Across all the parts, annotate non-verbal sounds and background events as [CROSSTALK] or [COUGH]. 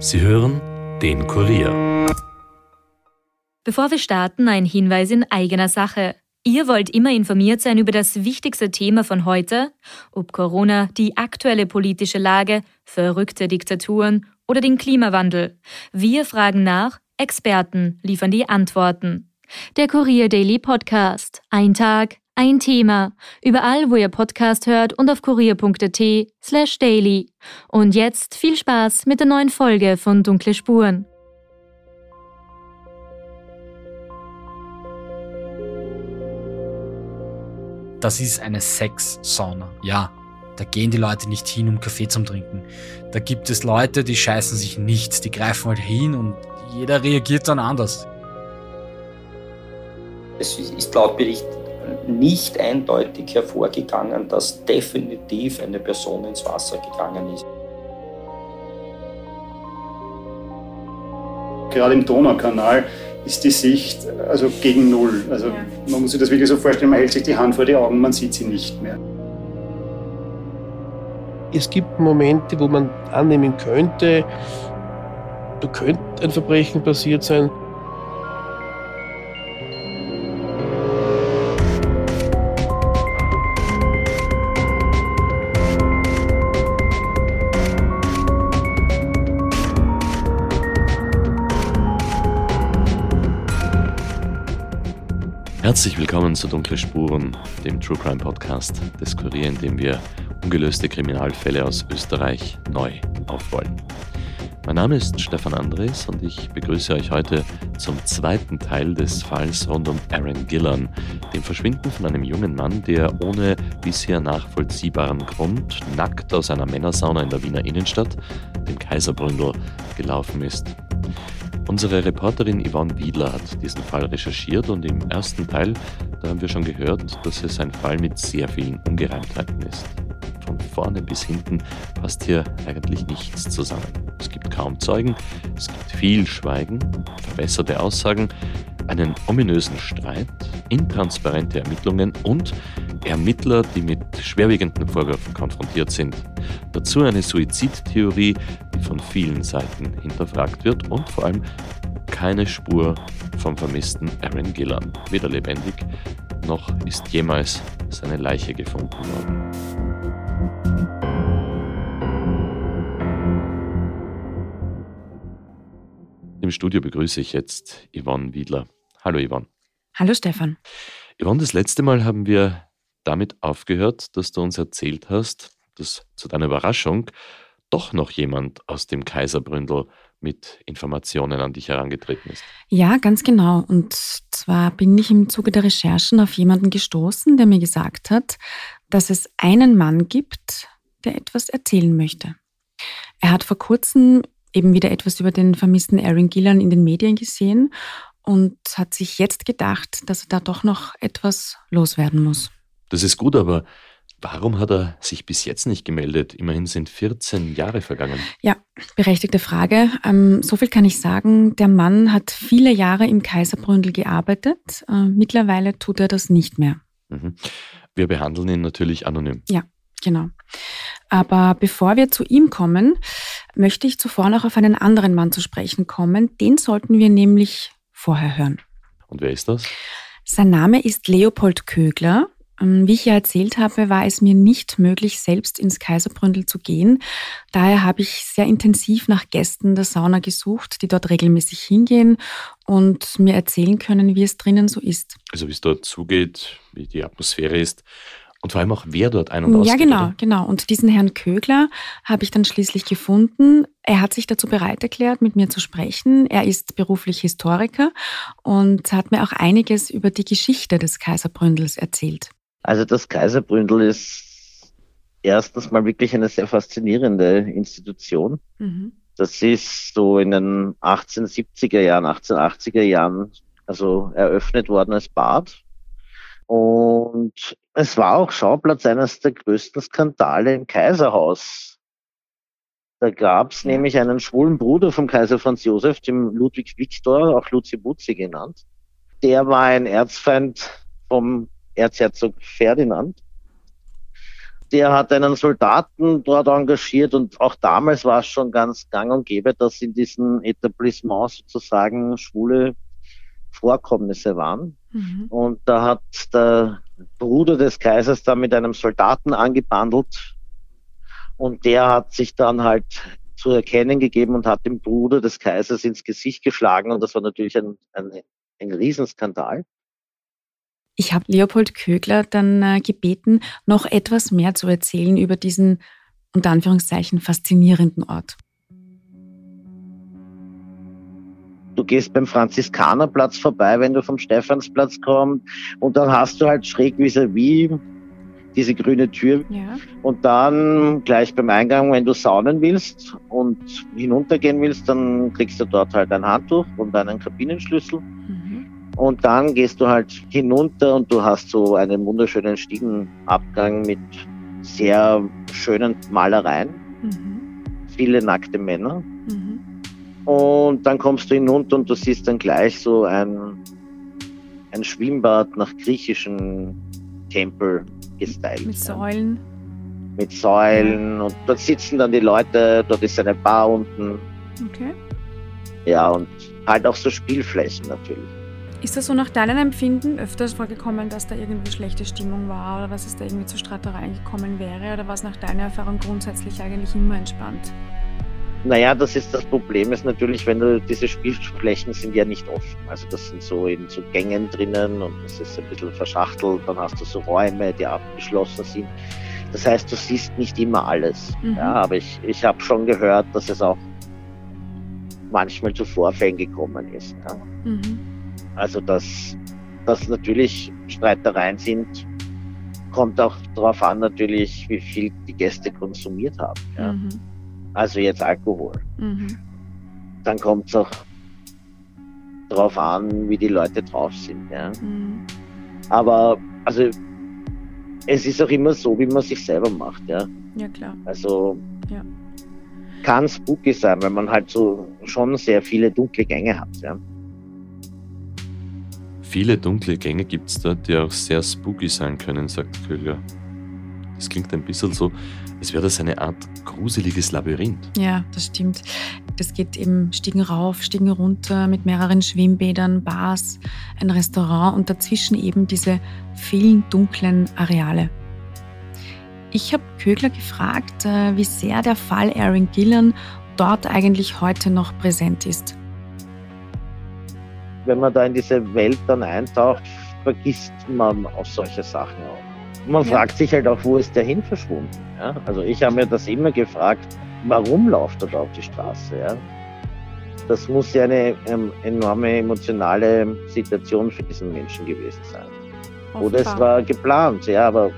Sie hören den Kurier. Bevor wir starten, ein Hinweis in eigener Sache. Ihr wollt immer informiert sein über das wichtigste Thema von heute, ob Corona, die aktuelle politische Lage, verrückte Diktaturen oder den Klimawandel. Wir fragen nach, Experten liefern die Antworten. Der Kurier Daily Podcast. Ein Tag, ein Thema. Überall, wo ihr Podcast hört und auf kurier.at slash daily. Und jetzt viel Spaß mit der neuen Folge von Dunkle Spuren. Das ist eine Sex-Sauna. Ja, da gehen die Leute nicht hin, um Kaffee zu trinken. Da gibt es Leute, die scheißen sich nicht. Die greifen halt hin und jeder reagiert dann anders. Es ist laut Bericht nicht eindeutig hervorgegangen, dass definitiv eine Person ins Wasser gegangen ist. Gerade im Donaukanal ist die Sicht also gegen Null. Also man muss sich das wirklich so vorstellen, man hält sich die Hand vor die Augen, man sieht sie nicht mehr. Es gibt Momente, wo man annehmen könnte, da könnte ein Verbrechen passiert sein. Herzlich willkommen zu Dunkle Spuren, dem True Crime Podcast des Kurier, in dem wir ungelöste Kriminalfälle aus Österreich neu aufrollen. Mein Name ist Stefan Andres und ich begrüße euch heute zum zweiten Teil des Falls rund um Aaron Gillan, dem Verschwinden von einem jungen Mann, der ohne bisher nachvollziehbaren Grund nackt aus einer Männersauna in der Wiener Innenstadt, dem Kaiserbründel, gelaufen ist. Unsere Reporterin Yvonne Wiedler hat diesen Fall recherchiert und im ersten Teil, da haben wir schon gehört, dass es ein Fall mit sehr vielen Ungereimtheiten ist. Von vorne bis hinten passt hier eigentlich nichts zusammen. Es gibt kaum Zeugen, es gibt viel Schweigen, verbesserte Aussagen, einen ominösen Streit, intransparente Ermittlungen und Ermittler, die mit schwerwiegenden Vorwürfen konfrontiert sind. Dazu eine Suizidtheorie, die von vielen Seiten hinterfragt wird und vor allem keine Spur vom vermissten Aaron Gillan. Weder lebendig noch ist jemals seine Leiche gefunden worden. Im Studio begrüße ich jetzt Yvonne Wiedler. Hallo Yvonne. Hallo Stefan. Yvonne, das letzte Mal haben wir damit aufgehört, dass du uns erzählt hast, dass zu deiner Überraschung doch noch jemand aus dem Kaiserbründel mit Informationen an dich herangetreten ist. Ja, ganz genau. Und zwar bin ich im Zuge der Recherchen auf jemanden gestoßen, der mir gesagt hat, dass es einen Mann gibt, der etwas erzählen möchte. Er hat vor kurzem eben wieder etwas über den vermissten Aaron Gillan in den Medien gesehen und hat sich jetzt gedacht, dass er da doch noch etwas loswerden muss. Das ist gut, aber warum hat er sich bis jetzt nicht gemeldet? Immerhin sind 14 Jahre vergangen. Ja, berechtigte Frage. Ähm, so viel kann ich sagen. Der Mann hat viele Jahre im Kaiserbründel gearbeitet. Äh, mittlerweile tut er das nicht mehr. Mhm. Wir behandeln ihn natürlich anonym. Ja, genau. Aber bevor wir zu ihm kommen, möchte ich zuvor noch auf einen anderen Mann zu sprechen kommen. Den sollten wir nämlich vorher hören. Und wer ist das? Sein Name ist Leopold Kögler. Ähm, wie ich ja erzählt habe, war es mir nicht möglich, selbst ins Kaiserbründel zu gehen. Daher habe ich sehr intensiv nach Gästen der Sauna gesucht, die dort regelmäßig hingehen und mir erzählen können, wie es drinnen so ist. Also wie es dort zugeht, wie die Atmosphäre ist und vor allem auch, wer dort ein- und ausgeht. Ja, genau, oder? genau. Und diesen Herrn Kögler habe ich dann schließlich gefunden. Er hat sich dazu bereit erklärt, mit mir zu sprechen. Er ist beruflich Historiker und hat mir auch einiges über die Geschichte des Kaiserbründels erzählt. Also das Kaiserbründel ist erstens mal wirklich eine sehr faszinierende Institution. Mhm. Das ist so in den 1870er Jahren, 1880er Jahren also eröffnet worden als Bad. Und es war auch Schauplatz eines der größten Skandale im Kaiserhaus. Da gab es nämlich einen schwulen Bruder vom Kaiser Franz Josef, dem Ludwig Viktor, auch Luzi Butzi genannt. Der war ein Erzfeind vom Erzherzog Ferdinand. der hat einen Soldaten dort engagiert und auch damals war es schon ganz gang und gäbe, dass in diesen Etablissements sozusagen schwule Vorkommnisse waren. Mhm. Und da hat der Bruder des Kaisers da mit einem Soldaten angebandelt und der hat sich dann halt zu erkennen gegeben und hat dem Bruder des Kaisers ins Gesicht geschlagen und das war natürlich ein, ein, ein Riesenskandal. Ich habe Leopold Kögler dann äh, gebeten, noch etwas mehr zu erzählen über diesen unter Anführungszeichen faszinierenden Ort. Du gehst beim Franziskanerplatz vorbei, wenn du vom Stephansplatz kommst und dann hast du halt schräg vis-à-vis -vis diese grüne Tür. Ja. Und dann gleich beim Eingang, wenn du saunen willst und hinuntergehen willst, dann kriegst du dort halt ein Handtuch und einen Kabinenschlüssel. Mhm. Und dann gehst du halt hinunter und du hast so einen wunderschönen Stiegenabgang mit sehr schönen Malereien. Mhm. Viele nackte Männer. Mhm. Und dann kommst du hinunter und du siehst dann gleich so ein, ein Schwimmbad nach griechischen Tempel gestylt. Mit Säulen. Mit Säulen und dort sitzen dann die Leute, dort ist eine Bar unten. Okay. Ja, und halt auch so Spielflächen natürlich. Ist das so nach deinem Empfinden öfters vorgekommen, dass da irgendwie schlechte Stimmung war oder dass es da irgendwie zu Streitereien gekommen wäre? Oder war es nach deiner Erfahrung grundsätzlich eigentlich immer entspannt? Naja, das ist das Problem, ist natürlich, wenn du diese Spielflächen sind ja nicht offen. Also das sind so in so Gängen drinnen und das ist ein bisschen verschachtelt, dann hast du so Räume, die abgeschlossen sind. Das heißt, du siehst nicht immer alles. Mhm. Ja, aber ich, ich habe schon gehört, dass es auch manchmal zu Vorfällen gekommen ist. Ja. Mhm. Also dass, dass natürlich Streitereien sind, kommt auch darauf an natürlich, wie viel die Gäste konsumiert haben. Ja. Mhm also jetzt Alkohol. Mhm. Dann kommt es auch darauf an, wie die Leute drauf sind. Ja. Mhm. Aber also es ist auch immer so, wie man sich selber macht. Ja, ja klar. Also ja. kann spooky sein, weil man halt so schon sehr viele dunkle Gänge hat. Ja. Viele dunkle Gänge gibt es da, die auch sehr spooky sein können, sagt Köhler. Das klingt ein bisschen so, als wäre das eine Art gruseliges Labyrinth. Ja, das stimmt. Das geht eben Stiegen rauf, Stiegen runter mit mehreren Schwimmbädern, Bars, ein Restaurant und dazwischen eben diese vielen dunklen Areale. Ich habe Kögler gefragt, äh, wie sehr der Fall Aaron Gillan dort eigentlich heute noch präsent ist. Wenn man da in diese Welt dann eintaucht, vergisst man auch solche Sachen auch man ja. fragt sich halt auch, wo ist der hin verschwunden? Ja? Also ich habe mir das immer gefragt, warum läuft er da auf die Straße? Ja? Das muss ja eine ähm, enorme emotionale Situation für diesen Menschen gewesen sein. Offenbar. Oder es war geplant, ja, aber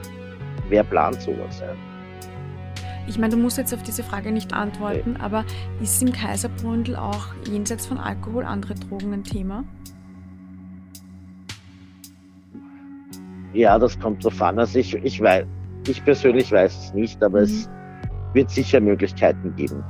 wer plant sowas? Ja? Ich meine, du musst jetzt auf diese Frage nicht antworten, aber ist im Kaiserbründel auch jenseits von Alkohol andere Drogen ein Thema? Ja, das kommt drauf an. Also ich, ich weiß, ich persönlich weiß es nicht, aber mhm. es wird sicher Möglichkeiten geben.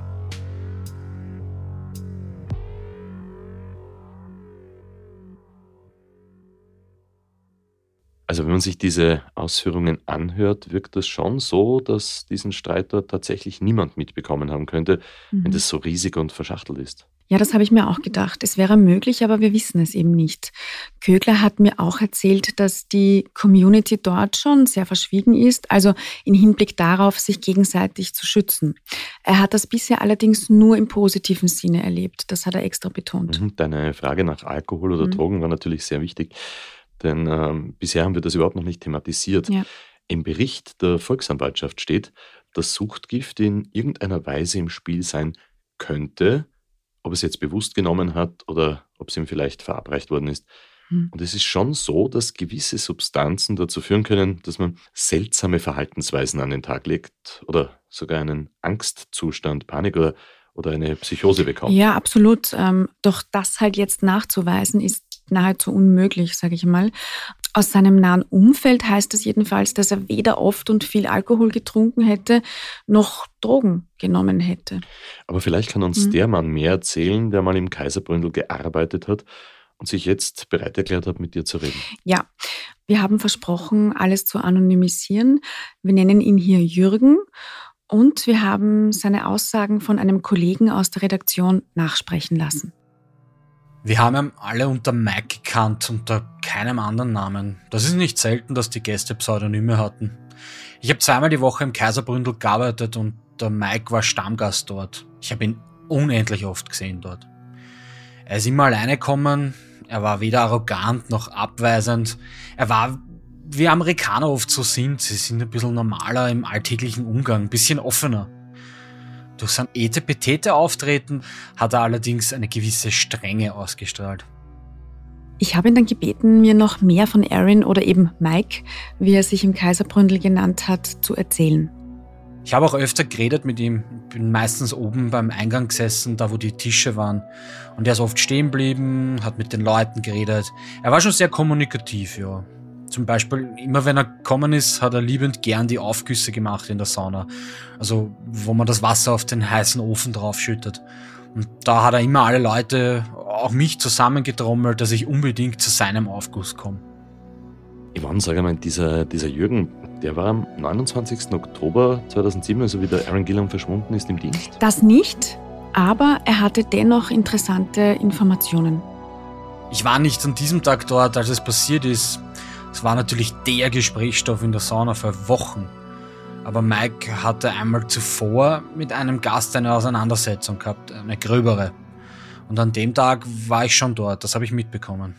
Also wenn man sich diese Ausführungen anhört, wirkt das schon so, dass diesen Streit dort tatsächlich niemand mitbekommen haben könnte, mhm. wenn das so riesig und verschachtelt ist. Ja, das habe ich mir auch gedacht. Es wäre möglich, aber wir wissen es eben nicht. Kögler hat mir auch erzählt, dass die Community dort schon sehr verschwiegen ist, also im Hinblick darauf, sich gegenseitig zu schützen. Er hat das bisher allerdings nur im positiven Sinne erlebt. Das hat er extra betont. Mhm, deine Frage nach Alkohol oder mhm. Drogen war natürlich sehr wichtig, denn ähm, bisher haben wir das überhaupt noch nicht thematisiert. Ja. Im Bericht der Volksanwaltschaft steht, dass Suchtgift in irgendeiner Weise im Spiel sein könnte, ob es jetzt bewusst genommen hat oder ob es ihm vielleicht verabreicht worden ist. Hm. Und es ist schon so, dass gewisse Substanzen dazu führen können, dass man seltsame Verhaltensweisen an den Tag legt oder sogar einen Angstzustand, Panik oder, oder eine Psychose bekommt. Ja, absolut. Ähm, doch das halt jetzt nachzuweisen, ist nahezu unmöglich, sage ich mal. Aus seinem nahen Umfeld heißt es jedenfalls, dass er weder oft und viel Alkohol getrunken hätte, noch Drogen genommen hätte. Aber vielleicht kann uns mhm. der Mann mehr erzählen, der mal im Kaiserbründel gearbeitet hat und sich jetzt bereit erklärt hat, mit dir zu reden. Ja, wir haben versprochen, alles zu anonymisieren. Wir nennen ihn hier Jürgen und wir haben seine Aussagen von einem Kollegen aus der Redaktion nachsprechen lassen. Wir haben ihn alle unter Mike gekannt, unter keinem anderen Namen. Das ist nicht selten, dass die Gäste Pseudonyme hatten. Ich habe zweimal die Woche im Kaiserbründel gearbeitet und der Mike war Stammgast dort. Ich habe ihn unendlich oft gesehen dort. Er ist immer alleine gekommen, er war weder arrogant noch abweisend. Er war, wie Amerikaner oft so sind, sie sind ein bisschen normaler im alltäglichen Umgang, ein bisschen offener. Durch sein etepetete Auftreten hat er allerdings eine gewisse Strenge ausgestrahlt. Ich habe ihn dann gebeten, mir noch mehr von Aaron oder eben Mike, wie er sich im Kaiserbründel genannt hat, zu erzählen. Ich habe auch öfter geredet mit ihm, bin meistens oben beim Eingang gesessen, da wo die Tische waren. Und er ist oft stehen geblieben, hat mit den Leuten geredet. Er war schon sehr kommunikativ, ja. Zum Beispiel, immer wenn er gekommen ist, hat er liebend gern die Aufgüsse gemacht in der Sauna. Also, wo man das Wasser auf den heißen Ofen draufschüttet. Und da hat er immer alle Leute, auch mich zusammengetrommelt, dass ich unbedingt zu seinem Aufguss komme. Yvonne, sag einmal, dieser, dieser Jürgen, der war am 29. Oktober 2007, also wie der Aaron Gillam verschwunden ist, im Dienst? Das nicht, aber er hatte dennoch interessante Informationen. Ich war nicht an diesem Tag dort, als es passiert ist. Es war natürlich der Gesprächsstoff in der Sauna für Wochen. Aber Mike hatte einmal zuvor mit einem Gast eine Auseinandersetzung gehabt, eine gröbere. Und an dem Tag war ich schon dort, das habe ich mitbekommen.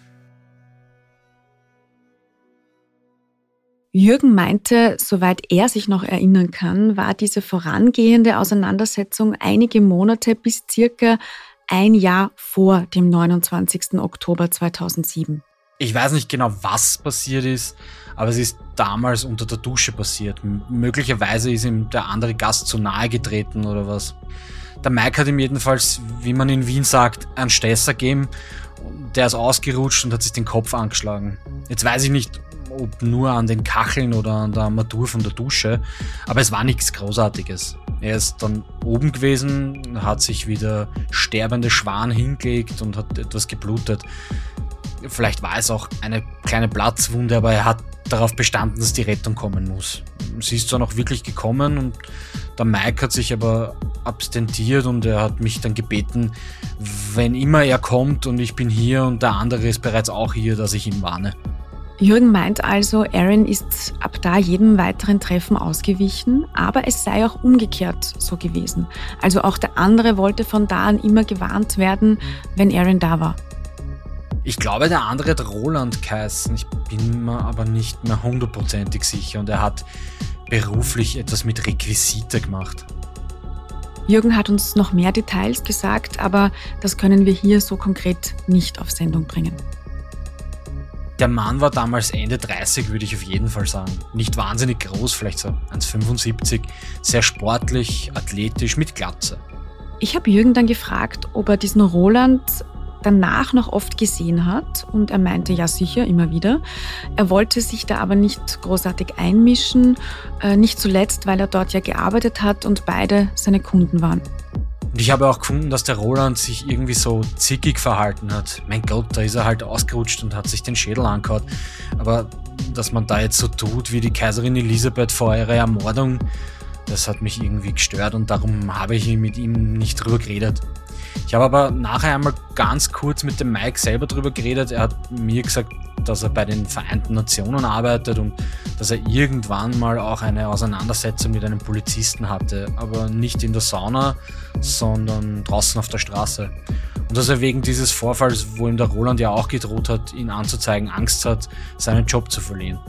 Jürgen meinte, soweit er sich noch erinnern kann, war diese vorangehende Auseinandersetzung einige Monate bis circa ein Jahr vor dem 29. Oktober 2007. Ich weiß nicht genau, was passiert ist, aber es ist damals unter der Dusche passiert. M möglicherweise ist ihm der andere Gast zu nahe getreten oder was. Der Mike hat ihm jedenfalls, wie man in Wien sagt, einen Stesser gegeben. Der ist ausgerutscht und hat sich den Kopf angeschlagen. Jetzt weiß ich nicht, ob nur an den Kacheln oder an der Armatur von der Dusche, aber es war nichts Großartiges. Er ist dann oben gewesen, hat sich wie der sterbende Schwan hingelegt und hat etwas geblutet. Vielleicht war es auch eine kleine Platzwunde, aber er hat darauf bestanden, dass die Rettung kommen muss. Sie ist zwar noch wirklich gekommen und der Mike hat sich aber abstentiert und er hat mich dann gebeten, wenn immer er kommt und ich bin hier und der andere ist bereits auch hier, dass ich ihn warne. Jürgen meint also, Aaron ist ab da jedem weiteren Treffen ausgewichen, aber es sei auch umgekehrt so gewesen. Also auch der andere wollte von da an immer gewarnt werden, wenn Aaron da war. Ich glaube, der andere hat Roland geheißen. Ich bin mir aber nicht mehr hundertprozentig sicher. Und er hat beruflich etwas mit Requisite gemacht. Jürgen hat uns noch mehr Details gesagt, aber das können wir hier so konkret nicht auf Sendung bringen. Der Mann war damals Ende 30, würde ich auf jeden Fall sagen. Nicht wahnsinnig groß, vielleicht so 1,75. Sehr sportlich, athletisch, mit Glatze. Ich habe Jürgen dann gefragt, ob er diesen Roland danach noch oft gesehen hat und er meinte ja sicher immer wieder. Er wollte sich da aber nicht großartig einmischen, äh, nicht zuletzt, weil er dort ja gearbeitet hat und beide seine Kunden waren. Und ich habe auch gefunden, dass der Roland sich irgendwie so zickig verhalten hat. Mein Gott, da ist er halt ausgerutscht und hat sich den Schädel angehaut. Aber dass man da jetzt so tut wie die Kaiserin Elisabeth vor ihrer Ermordung, das hat mich irgendwie gestört und darum habe ich mit ihm nicht drüber geredet. Ich habe aber nachher einmal ganz kurz mit dem Mike selber drüber geredet. Er hat mir gesagt, dass er bei den Vereinten Nationen arbeitet und dass er irgendwann mal auch eine Auseinandersetzung mit einem Polizisten hatte, aber nicht in der Sauna, sondern draußen auf der Straße. Und dass er wegen dieses Vorfalls, wo ihm der Roland ja auch gedroht hat, ihn anzuzeigen, Angst hat, seinen Job zu verlieren.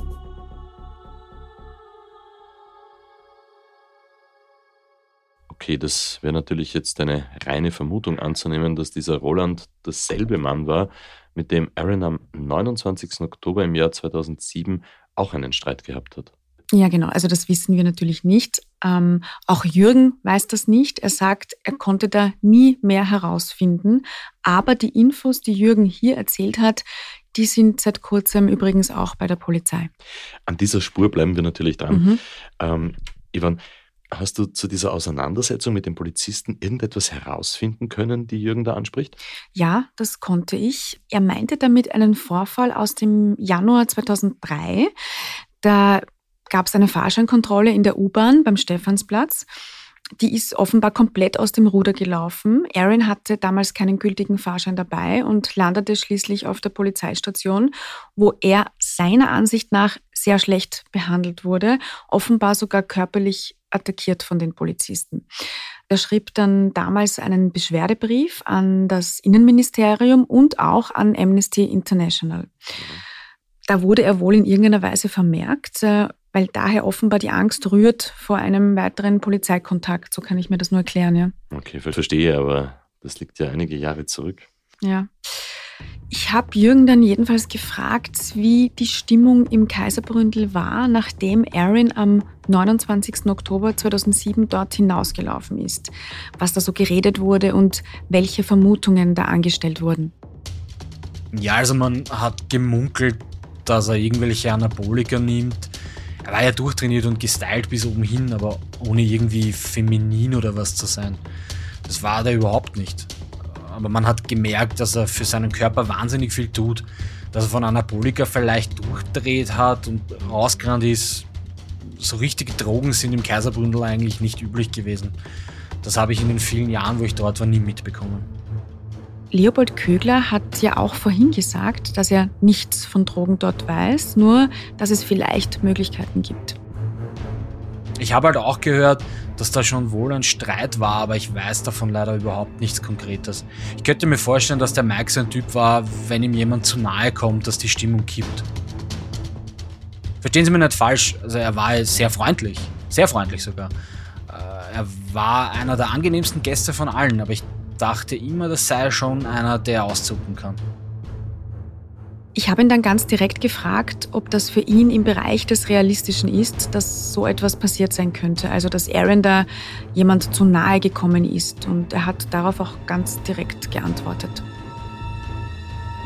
Okay, das wäre natürlich jetzt eine reine Vermutung anzunehmen, dass dieser Roland dasselbe Mann war, mit dem Aaron am 29. Oktober im Jahr 2007 auch einen Streit gehabt hat. Ja, genau. Also das wissen wir natürlich nicht. Ähm, auch Jürgen weiß das nicht. Er sagt, er konnte da nie mehr herausfinden. Aber die Infos, die Jürgen hier erzählt hat, die sind seit kurzem übrigens auch bei der Polizei. An dieser Spur bleiben wir natürlich dran. Mhm. Ähm, Ivan, Hast du zu dieser Auseinandersetzung mit den Polizisten irgendetwas herausfinden können, die Jürgen da anspricht? Ja, das konnte ich. Er meinte damit einen Vorfall aus dem Januar 2003. Da gab es eine Fahrscheinkontrolle in der U-Bahn beim Stephansplatz. Die ist offenbar komplett aus dem Ruder gelaufen. Aaron hatte damals keinen gültigen Fahrschein dabei und landete schließlich auf der Polizeistation, wo er seiner Ansicht nach sehr schlecht behandelt wurde, offenbar sogar körperlich attackiert von den Polizisten. Er schrieb dann damals einen Beschwerdebrief an das Innenministerium und auch an Amnesty International. Da wurde er wohl in irgendeiner Weise vermerkt, äh, weil daher offenbar die Angst rührt vor einem weiteren Polizeikontakt. So kann ich mir das nur erklären, ja. Okay, verstehe, aber das liegt ja einige Jahre zurück. Ja. Ich habe Jürgen dann jedenfalls gefragt, wie die Stimmung im Kaiserbründel war, nachdem Aaron am 29. Oktober 2007 dort hinausgelaufen ist, was da so geredet wurde und welche Vermutungen da angestellt wurden. Ja, also man hat gemunkelt, dass er irgendwelche Anabolika nimmt. Er war ja durchtrainiert und gestylt bis oben hin, aber ohne irgendwie feminin oder was zu sein. Das war er überhaupt nicht aber man hat gemerkt, dass er für seinen Körper wahnsinnig viel tut, dass er von Anabolika vielleicht durchdreht hat und rausgerannt ist. So richtige Drogen sind im Kaiserbründel eigentlich nicht üblich gewesen. Das habe ich in den vielen Jahren, wo ich dort war, nie mitbekommen. Leopold Kögler hat ja auch vorhin gesagt, dass er nichts von Drogen dort weiß, nur dass es vielleicht Möglichkeiten gibt. Ich habe halt auch gehört, dass da schon wohl ein Streit war, aber ich weiß davon leider überhaupt nichts Konkretes. Ich könnte mir vorstellen, dass der Mike so ein Typ war, wenn ihm jemand zu nahe kommt, dass die Stimmung kippt. Verstehen Sie mich nicht falsch, also er war sehr freundlich, sehr freundlich sogar. Äh, er war einer der angenehmsten Gäste von allen, aber ich dachte immer, das sei schon einer, der auszucken kann. Ich habe ihn dann ganz direkt gefragt, ob das für ihn im Bereich des Realistischen ist, dass so etwas passiert sein könnte. Also, dass Aaron da jemand zu nahe gekommen ist. Und er hat darauf auch ganz direkt geantwortet.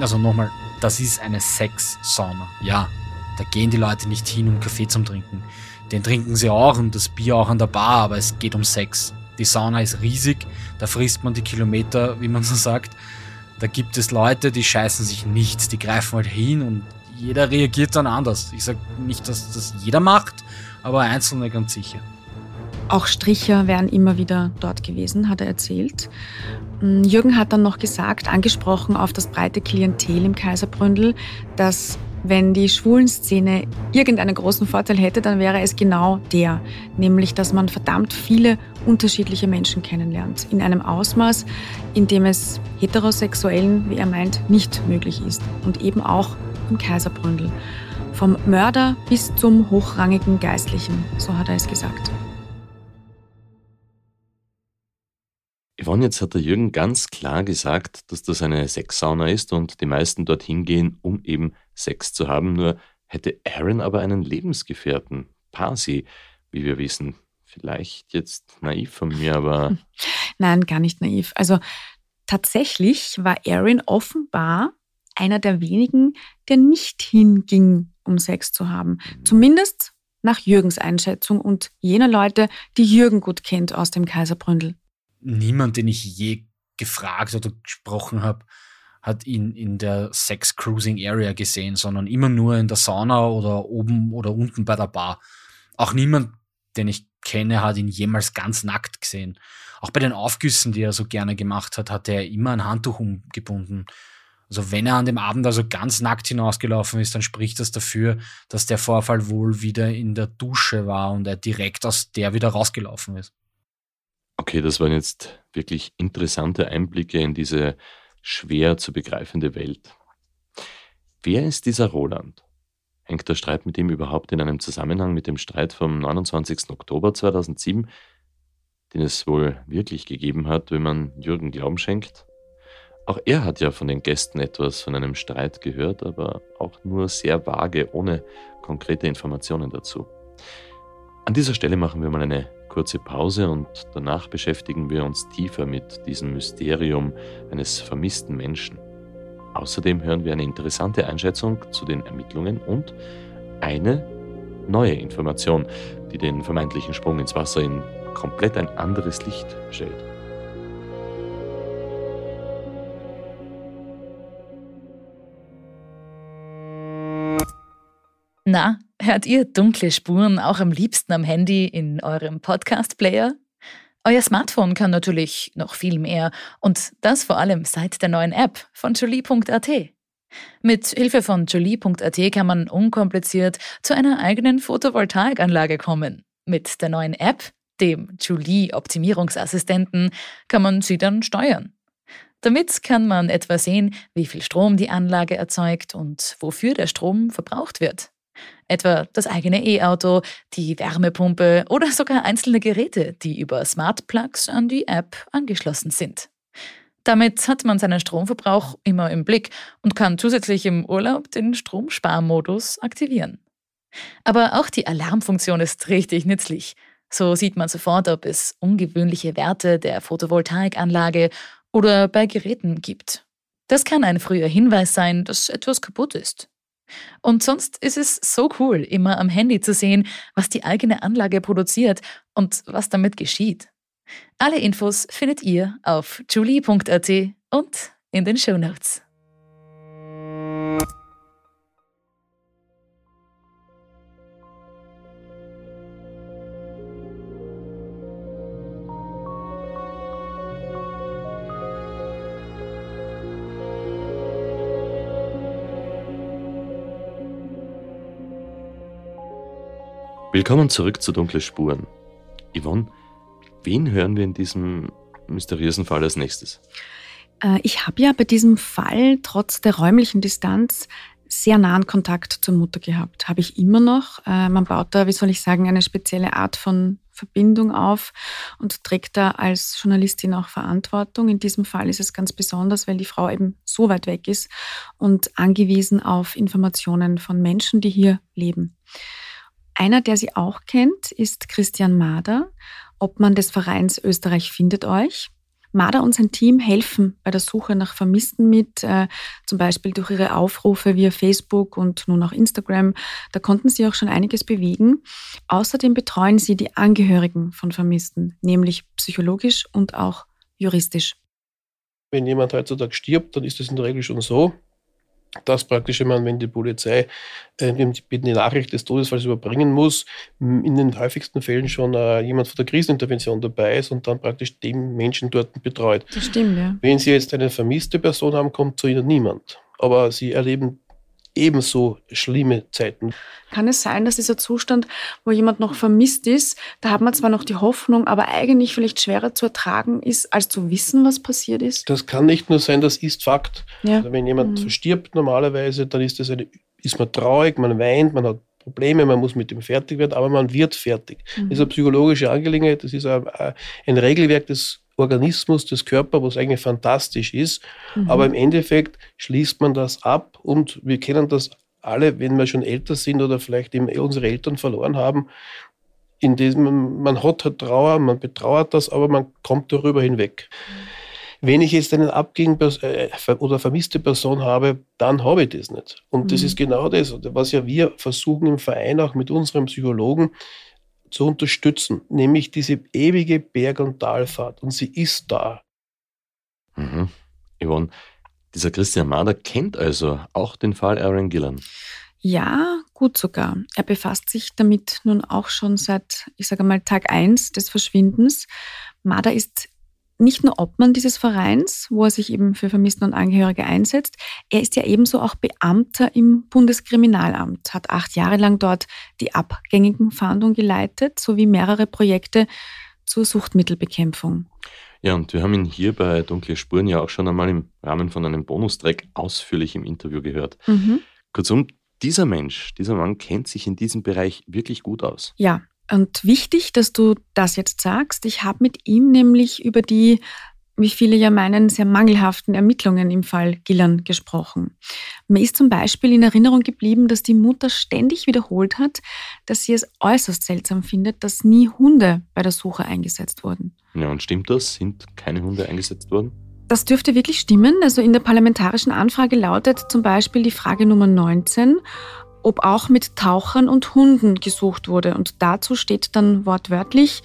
Also nochmal, das ist eine Sex-Sauna. Ja, da gehen die Leute nicht hin, um Kaffee zu trinken. Den trinken sie auch und das Bier auch an der Bar, aber es geht um Sex. Die Sauna ist riesig, da frisst man die Kilometer, wie man so sagt. Da gibt es Leute, die scheißen sich nichts, die greifen halt hin und jeder reagiert dann anders. Ich sage nicht, dass das jeder macht, aber Einzelne ganz sicher. Auch Stricher wären immer wieder dort gewesen, hat er erzählt. Mm, Jürgen hat dann noch gesagt, angesprochen auf das breite Klientel im Kaiserbründel, dass wenn die Schwulenszene irgendeinen großen Vorteil hätte, dann wäre es genau der, nämlich dass man verdammt viele unterschiedliche Menschen kennenlernt, in einem Ausmaß, in dem es heterosexuellen, wie er meint, nicht möglich ist und eben auch im Kaiserbründel. Vom Mörder bis zum hochrangigen Geistlichen, so hat er es gesagt. Yvonne, jetzt hat der Jürgen ganz klar gesagt, dass das eine Sexsauna ist und die meisten dorthin gehen, um eben Sex zu haben. Nur hätte Aaron aber einen Lebensgefährten, Pasi, wie wir wissen. Vielleicht jetzt naiv von mir, aber. [LAUGHS] Nein, gar nicht naiv. Also tatsächlich war Aaron offenbar einer der wenigen, der nicht hinging, um Sex zu haben. Mhm. Zumindest nach Jürgens Einschätzung und jener Leute, die Jürgen gut kennt aus dem Kaiserbründel niemand, den ich je gefragt oder gesprochen habe, hat ihn in der Sex Cruising Area gesehen, sondern immer nur in der Sauna oder oben oder unten bei der Bar. Auch niemand, den ich kenne, hat ihn jemals ganz nackt gesehen. Auch bei den Aufgüssen, die er so gerne gemacht hat, hat er immer ein Handtuch umgebunden. Also wenn er an dem Abend also ganz nackt hinausgelaufen ist, dann spricht das dafür, dass der Vorfall wohl wieder in der Dusche war und er direkt aus der wieder rausgelaufen ist. Okay, das waren jetzt wirklich interessante Einblicke in diese schwer zu begreifende Welt. Wer ist dieser Roland? Hängt der Streit mit ihm überhaupt in einem Zusammenhang mit dem Streit vom 29. Oktober 2007, den es wohl wirklich gegeben hat, wenn man Jürgen Glauben schenkt? Auch er hat ja von den Gästen etwas von einem Streit gehört, aber auch nur sehr vage, ohne konkrete Informationen dazu. An dieser Stelle machen wir mal eine kurze Pause und danach beschäftigen wir uns tiefer mit diesem Mysterium eines vermissten Menschen. Außerdem hören wir eine interessante Einschätzung zu den Ermittlungen und eine, neue Information, die den vermeintlichen Sprung ins Wasser in komplett ein anderes Licht stellt. Na, hört ihr dunkle Spuren auch am liebsten am Handy in eurem Podcast-Player? Euer Smartphone kann natürlich noch viel mehr und das vor allem seit der neuen App von jolie.at. Mit Hilfe von jolie.at kann man unkompliziert zu einer eigenen Photovoltaikanlage kommen. Mit der neuen App, dem Jolie Optimierungsassistenten, kann man sie dann steuern. Damit kann man etwa sehen, wie viel Strom die Anlage erzeugt und wofür der Strom verbraucht wird. Etwa das eigene E-Auto, die Wärmepumpe oder sogar einzelne Geräte, die über Smart Plugs an die App angeschlossen sind. Damit hat man seinen Stromverbrauch immer im Blick und kann zusätzlich im Urlaub den Stromsparmodus aktivieren. Aber auch die Alarmfunktion ist richtig nützlich. So sieht man sofort, ob es ungewöhnliche Werte der Photovoltaikanlage oder bei Geräten gibt. Das kann ein früher Hinweis sein, dass etwas kaputt ist. Und sonst ist es so cool, immer am Handy zu sehen, was die eigene Anlage produziert und was damit geschieht. Alle Infos findet ihr auf julie.at und in den Show Willkommen zurück zu Dunkle Spuren. Yvonne, wen hören wir in diesem mysteriösen Fall als nächstes? Äh, ich habe ja bei diesem Fall trotz der räumlichen Distanz sehr nahen Kontakt zur Mutter gehabt. Habe ich immer noch. Äh, man baut da, wie soll ich sagen, eine spezielle Art von Verbindung auf und trägt da als Journalistin auch Verantwortung. In diesem Fall ist es ganz besonders, weil die Frau eben so weit weg ist und angewiesen auf Informationen von Menschen, die hier leben. Einer, der sie auch kennt, ist Christian Mader, Obmann des Vereins Österreich findet euch. Mader und sein Team helfen bei der Suche nach Vermissten mit, äh, zum Beispiel durch ihre Aufrufe via Facebook und nun auch Instagram. Da konnten sie auch schon einiges bewegen. Außerdem betreuen sie die Angehörigen von Vermissten, nämlich psychologisch und auch juristisch. Wenn jemand heutzutage stirbt, dann ist es in der Regel schon so, dass praktisch, wenn die Polizei äh, die Nachricht des Todesfalls überbringen muss, in den häufigsten Fällen schon äh, jemand von der Krisenintervention dabei ist und dann praktisch den Menschen dort betreut. Das stimmt, ja. Wenn Sie jetzt eine vermisste Person haben, kommt zu Ihnen niemand. Aber Sie erleben ebenso schlimme Zeiten. Kann es sein, dass dieser Zustand, wo jemand noch vermisst ist, da hat man zwar noch die Hoffnung, aber eigentlich vielleicht schwerer zu ertragen ist, als zu wissen, was passiert ist? Das kann nicht nur sein, das ist Fakt. Ja. Also wenn jemand mhm. verstirbt normalerweise, dann ist, das eine, ist man traurig, man weint, man hat Probleme, man muss mit dem fertig werden, aber man wird fertig. Mhm. Das ist eine psychologische Angelegenheit, das ist ein, ein Regelwerk des Organismus des Körpers, was eigentlich fantastisch ist. Mhm. Aber im Endeffekt schließt man das ab und wir kennen das alle, wenn wir schon älter sind oder vielleicht eben unsere Eltern verloren haben. In diesem, man hat halt Trauer, man betrauert das, aber man kommt darüber hinweg. Wenn ich jetzt einen abgegen äh, oder vermisste Person habe, dann habe ich das nicht. Und mhm. das ist genau das, was ja wir versuchen im Verein auch mit unserem Psychologen zu unterstützen, nämlich diese ewige Berg- und Talfahrt. Und sie ist da. Mhm. Yvonne, dieser Christian Mader kennt also auch den Fall Aaron Gillan. Ja, gut sogar. Er befasst sich damit nun auch schon seit, ich sage mal, Tag 1 des Verschwindens. Mader ist nicht nur Obmann dieses Vereins, wo er sich eben für Vermissten und Angehörige einsetzt, er ist ja ebenso auch Beamter im Bundeskriminalamt, hat acht Jahre lang dort die abgängigen Fahndung geleitet, sowie mehrere Projekte zur Suchtmittelbekämpfung. Ja, und wir haben ihn hier bei Dunkle Spuren ja auch schon einmal im Rahmen von einem Bonustrack ausführlich im Interview gehört. Mhm. Kurzum, dieser Mensch, dieser Mann kennt sich in diesem Bereich wirklich gut aus. Ja, und wichtig, dass du das jetzt sagst. Ich habe mit ihm nämlich über die, wie viele ja meinen, sehr mangelhaften Ermittlungen im Fall Gillan gesprochen. Mir ist zum Beispiel in Erinnerung geblieben, dass die Mutter ständig wiederholt hat, dass sie es äußerst seltsam findet, dass nie Hunde bei der Suche eingesetzt wurden. Ja, und stimmt das? Sind keine Hunde eingesetzt worden? Das dürfte wirklich stimmen. Also in der parlamentarischen Anfrage lautet zum Beispiel die Frage Nummer 19, ob auch mit Tauchern und Hunden gesucht wurde. Und dazu steht dann wortwörtlich,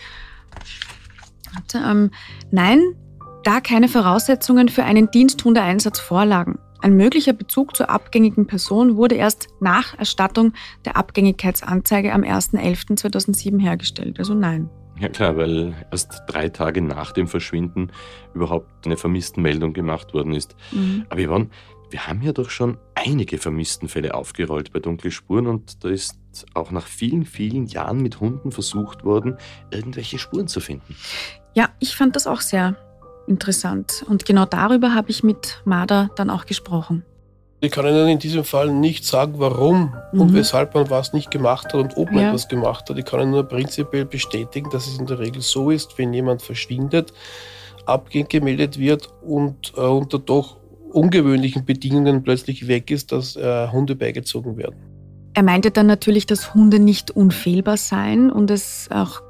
ähm, nein, da keine Voraussetzungen für einen Diensthundeeinsatz vorlagen. Ein möglicher Bezug zur abgängigen Person wurde erst nach Erstattung der Abgängigkeitsanzeige am 1.11.2007 hergestellt. Also nein. Ja klar, weil erst drei Tage nach dem Verschwinden überhaupt eine Vermisstenmeldung gemacht worden ist. Mhm. Aber Yvonne, wir haben ja doch schon einige Vermisstenfälle aufgerollt bei Dunkle Spuren und da ist auch nach vielen, vielen Jahren mit Hunden versucht worden, irgendwelche Spuren zu finden. Ja, ich fand das auch sehr interessant. Und genau darüber habe ich mit Marder dann auch gesprochen. Ich kann Ihnen in diesem Fall nicht sagen, warum mhm. und weshalb man was nicht gemacht hat und ob man ja. etwas gemacht hat. Ich kann Ihnen nur prinzipiell bestätigen, dass es in der Regel so ist, wenn jemand verschwindet, abgemeldet wird und äh, unter doch ungewöhnlichen Bedingungen plötzlich weg ist, dass äh, Hunde beigezogen werden. Er meinte dann natürlich, dass Hunde nicht unfehlbar seien und es auch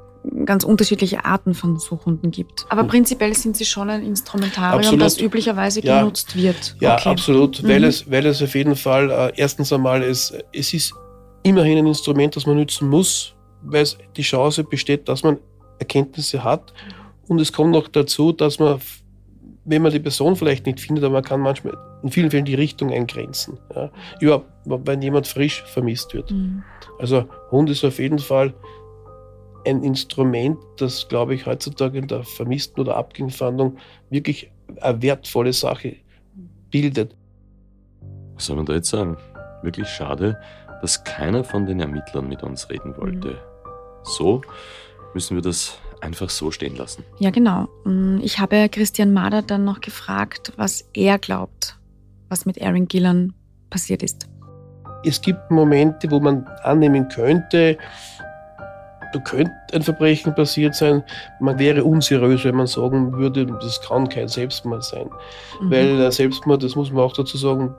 ganz unterschiedliche Arten von Suchhunden gibt. Aber prinzipiell sind sie schon ein Instrumentarium, absolut. das üblicherweise ja. genutzt wird. Ja, okay. absolut, mhm. weil, es, weil es auf jeden Fall äh, erstens einmal ist, es ist immerhin ein Instrument, das man nutzen muss, weil es die Chance besteht, dass man Erkenntnisse hat. Und es kommt noch dazu, dass man, wenn man die Person vielleicht nicht findet, aber man kann manchmal in vielen Fällen die Richtung eingrenzen. Ja. Überhaupt, wenn jemand frisch vermisst wird. Mhm. Also Hund ist auf jeden Fall ein Instrument, das, glaube ich, heutzutage in der Vermissten- oder Abgangfahndung wirklich eine wertvolle Sache bildet. Was soll man da jetzt sagen? Wirklich schade, dass keiner von den Ermittlern mit uns reden wollte. Mhm. So müssen wir das einfach so stehen lassen. Ja, genau. Mm, ich habe Christian Mader dann noch gefragt, was er glaubt, was mit Aaron Gillan passiert ist. Es gibt Momente, wo man annehmen könnte, da könnte ein Verbrechen passiert sein. Man wäre unseriös, wenn man sagen würde, das kann kein Selbstmord sein. Mhm. Weil der Selbstmord, das muss man auch dazu sagen,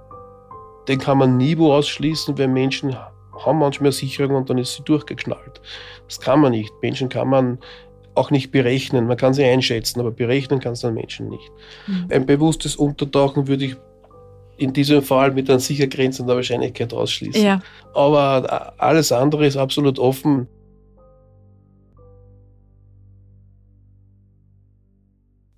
den kann man nie wo ausschließen, weil Menschen haben manchmal Sicherung und dann ist sie durchgeknallt. Das kann man nicht. Menschen kann man auch nicht berechnen. Man kann sie einschätzen, aber berechnen kann es dann Menschen nicht. Mhm. Ein bewusstes Untertauchen würde ich in diesem Fall mit einer sicher grenzender Wahrscheinlichkeit ausschließen. Ja. Aber alles andere ist absolut offen.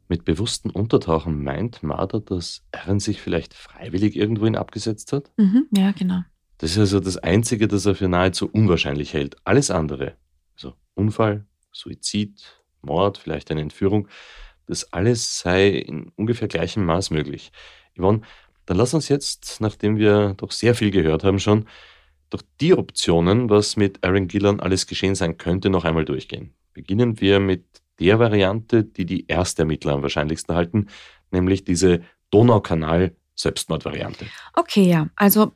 Mit bewussten Untertauchen meint Marder, dass Aaron sich vielleicht freiwillig irgendwohin abgesetzt hat? Mhm, ja, genau. Das ist also das Einzige, das er für nahezu unwahrscheinlich hält. Alles andere, also Unfall, Suizid, Mord, vielleicht eine Entführung, das alles sei in ungefähr gleichem Maß möglich. Yvonne, dann lass uns jetzt, nachdem wir doch sehr viel gehört haben schon, doch die Optionen, was mit Aaron Gillan alles geschehen sein könnte, noch einmal durchgehen. Beginnen wir mit der Variante, die die erste Ermittler am wahrscheinlichsten halten, nämlich diese Donaukanal-Selbstmordvariante. Okay, ja. Also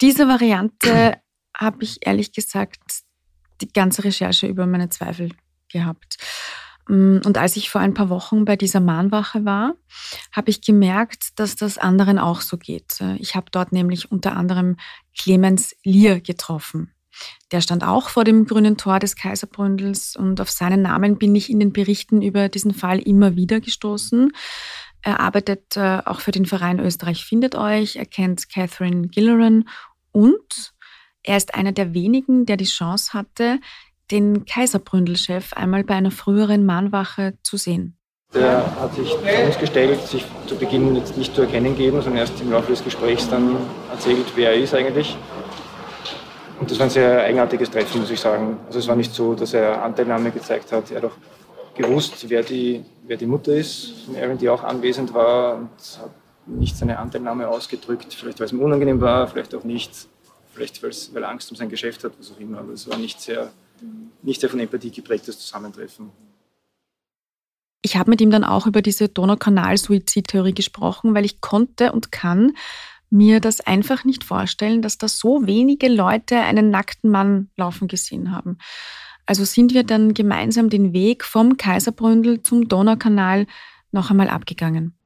dieser Variante [CLEARS THROAT] habe ich ehrlich gesagt die ganze Recherche über meine Zweifel gehabt. Mm, und als ich vor ein paar Wochen bei dieser Mahnwache war, habe ich gemerkt, dass das anderen auch so geht. Ich habe dort nämlich unter anderem Clemens Lier getroffen. Der stand auch vor dem grünen Tor des Kaiserbründels und auf seinen Namen bin ich in den Berichten über diesen Fall immer wieder gestoßen. Er arbeitet äh, auch für den Verein Österreich findet euch, er kennt Catherine Gilleran und er ist einer der wenigen, der die Chance hatte, den Kaiserbründel-Chef einmal bei einer früheren Mahnwache zu sehen. Der hat sich zu uns gestellt, sich zu Beginn jetzt nicht zu erkennen gegeben, sondern erst im Laufe des Gesprächs dann erzählt, wer er ist eigentlich. Und das war ein sehr eigenartiges Treffen, muss ich sagen. Also es war nicht so, dass er Anteilnahme gezeigt hat. Er hat auch gewusst, wer die, wer die Mutter ist von Aaron, die auch anwesend war und hat nicht seine Anteilnahme ausgedrückt. Vielleicht weil es ihm unangenehm war, vielleicht auch nicht. Vielleicht weil er Angst um sein Geschäft hat, was auch immer. Aber es war nicht sehr, nicht sehr von Empathie geprägtes Zusammentreffen. Ich habe mit ihm dann auch über diese Donaukanal-Suizidtheorie gesprochen, weil ich konnte und kann mir das einfach nicht vorstellen, dass da so wenige Leute einen nackten Mann laufen gesehen haben. Also sind wir dann gemeinsam den Weg vom Kaiserbründel zum Donaukanal noch einmal abgegangen.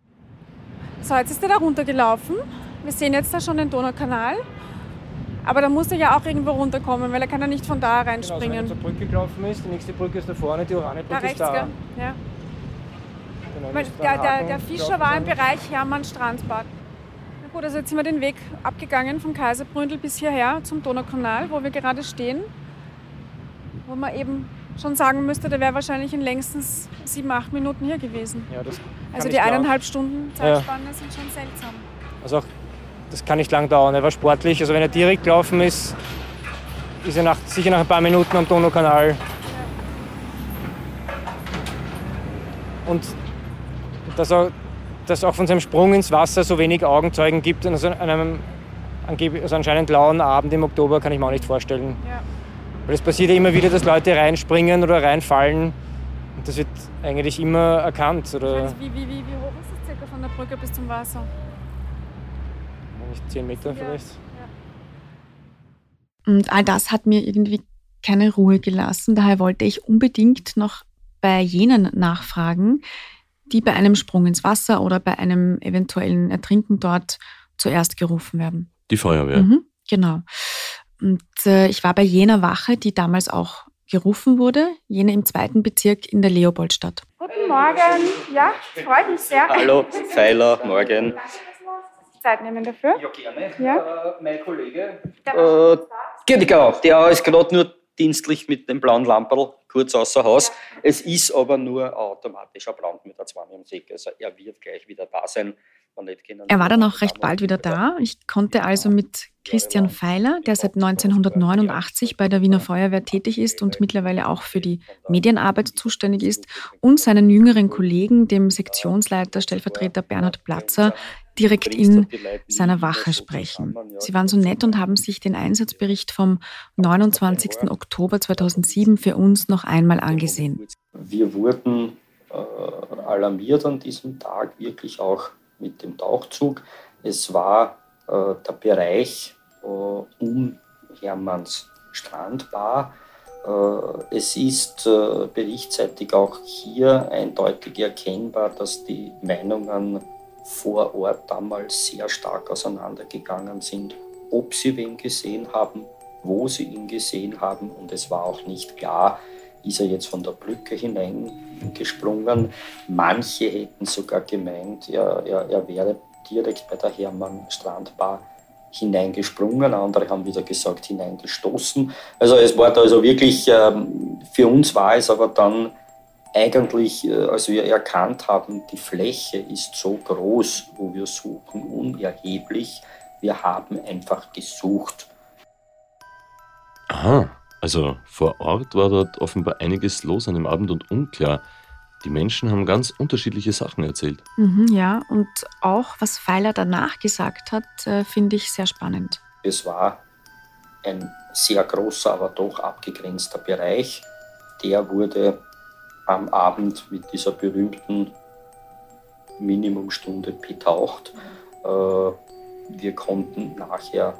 So, jetzt ist er da runtergelaufen. Wir sehen jetzt da schon den Donaukanal. Aber da muss er ja auch irgendwo runterkommen, weil er kann ja nicht von da reinspringen. Genau, also wenn er zur Brücke gelaufen ist, die nächste Brücke ist da vorne, die da rechts, ist da. Gell? Ja. Genau, der, der, der Fischer war im Bereich Hermann-Strandbad. Gut, also jetzt sind wir den Weg abgegangen vom Kaiserbründel bis hierher zum Donaukanal, wo wir gerade stehen. Wo man eben schon sagen müsste, der wäre wahrscheinlich in längstens sieben, acht Minuten hier gewesen. Ja, das also die eineinhalb Stunden Zeitspanne ja. sind schon seltsam. Also auch, das kann nicht lang dauern. Er war sportlich. Also wenn er direkt gelaufen ist, ist er nach, sicher nach ein paar Minuten am Donaukanal. Und dass, er, dass auch von seinem Sprung ins Wasser so wenig Augenzeugen gibt, also an einem also anscheinend lauen Abend im Oktober, kann ich mir auch nicht vorstellen. Ja. Weil es passiert ja immer wieder, dass Leute reinspringen oder reinfallen. Und das wird eigentlich immer erkannt. Oder wie, wie, wie, wie hoch ist es circa von der Brücke bis zum Wasser? Nicht zehn Meter vielleicht. Ja. Und all das hat mir irgendwie keine Ruhe gelassen. Daher wollte ich unbedingt noch bei jenen nachfragen, die bei einem Sprung ins Wasser oder bei einem eventuellen Ertrinken dort zuerst gerufen werden. Die Feuerwehr. Mhm, genau. Und äh, ich war bei jener Wache, die damals auch gerufen wurde, jene im zweiten Bezirk in der Leopoldstadt. Guten Morgen, ja, freut mich sehr. Hallo, Pfeiler, morgen. Zeit nehmen dafür? Ja, gerne. Ja. Äh, mein Kollege. Äh, genau, der ist gerade nur dienstlich mit dem blauen Lamperl kurz außer Haus. Es ist aber nur automatischer Brand mit der 2 im Säck. Also er wird gleich wieder da sein. Er war dann auch recht bald wieder da. Ich konnte also mit Christian Feiler, der seit 1989 bei der Wiener Feuerwehr tätig ist und mittlerweile auch für die Medienarbeit zuständig ist, und seinen jüngeren Kollegen, dem Sektionsleiter, Stellvertreter Bernhard Platzer, direkt in seiner Wache sprechen. Sie waren so nett und haben sich den Einsatzbericht vom 29. Oktober 2007 für uns noch einmal angesehen. Wir wurden äh, alarmiert an diesem Tag, wirklich auch mit dem Tauchzug. Es war äh, der Bereich äh, um Hermanns Strandbar. Äh, es ist äh, berichtsseitig auch hier eindeutig erkennbar, dass die Meinungen vor Ort damals sehr stark auseinandergegangen sind, ob sie wen gesehen haben, wo sie ihn gesehen haben. Und es war auch nicht klar, ist er jetzt von der Brücke hineingesprungen. Manche hätten sogar gemeint, er, er, er wäre direkt bei der Hermann Strandbar hineingesprungen, andere haben wieder gesagt hineingestoßen. Also es war da also wirklich, ähm, für uns war es aber dann eigentlich, äh, als wir erkannt haben, die Fläche ist so groß, wo wir suchen, unerheblich. Wir haben einfach gesucht. Aha. Also vor Ort war dort offenbar einiges los an dem Abend und unklar. Die Menschen haben ganz unterschiedliche Sachen erzählt. Mhm, ja, und auch was Pfeiler danach gesagt hat, äh, finde ich sehr spannend. Es war ein sehr großer, aber doch abgegrenzter Bereich. Der wurde am Abend mit dieser berühmten Minimumstunde betaucht. Äh, wir konnten nachher